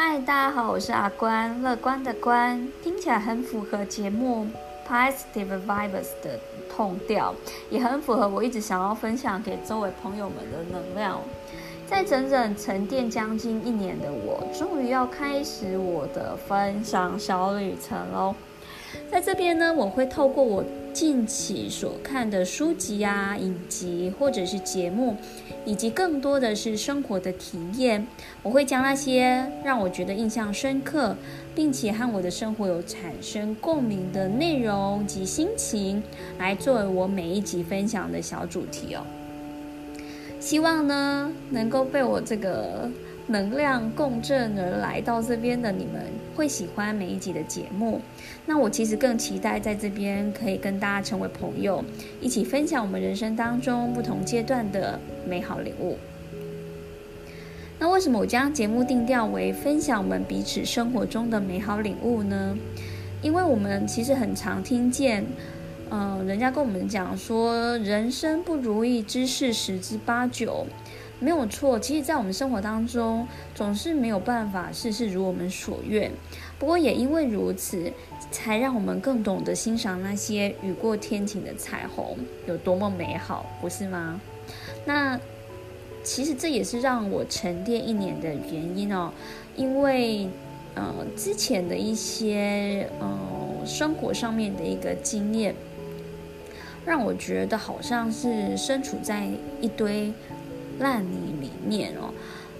嗨，大家好，我是阿关，乐观的关，听起来很符合节目 Positive Vibes 的痛调，也很符合我一直想要分享给周围朋友们的能量。在整整沉淀将近一年的我，终于要开始我的分享小旅程喽。在这边呢，我会透过我近期所看的书籍啊、影集或者是节目，以及更多的是生活的体验，我会将那些让我觉得印象深刻，并且和我的生活有产生共鸣的内容及心情，来作为我每一集分享的小主题哦。希望呢，能够被我这个。能量共振而来到这边的你们会喜欢每一集的节目，那我其实更期待在这边可以跟大家成为朋友，一起分享我们人生当中不同阶段的美好领悟。那为什么我将节目定调为分享我们彼此生活中的美好领悟呢？因为我们其实很常听见，嗯、人家跟我们讲说，人生不如意之事十之八九。没有错，其实，在我们生活当中，总是没有办法事事如我们所愿。不过，也因为如此，才让我们更懂得欣赏那些雨过天晴的彩虹有多么美好，不是吗？那其实这也是让我沉淀一年的原因哦。因为，呃，之前的一些呃生活上面的一个经验，让我觉得好像是身处在一堆。烂泥里面哦，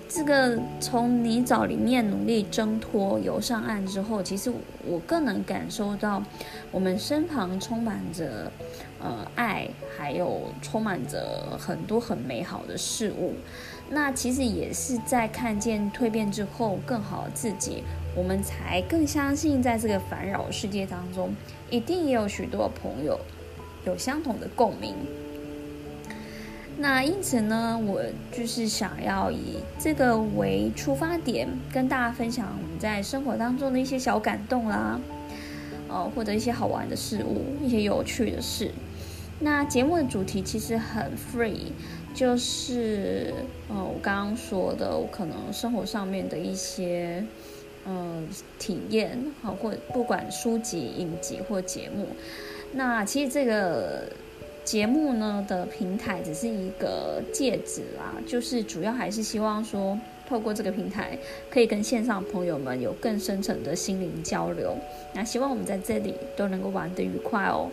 这个从泥沼里面努力挣脱游上岸之后，其实我更能感受到我们身旁充满着呃爱，还有充满着很多很美好的事物。那其实也是在看见蜕变之后更好的自己，我们才更相信，在这个烦扰世界当中，一定也有许多朋友有相同的共鸣。那因此呢，我就是想要以这个为出发点，跟大家分享我们在生活当中的一些小感动啦，呃，或者一些好玩的事物，一些有趣的事。那节目的主题其实很 free，就是呃，我刚刚说的，我可能生活上面的一些呃体验，好，或不管书籍、影集或节目。那其实这个。节目呢的平台只是一个介质啦，就是主要还是希望说，透过这个平台，可以跟线上朋友们有更深层的心灵交流。那希望我们在这里都能够玩得愉快哦。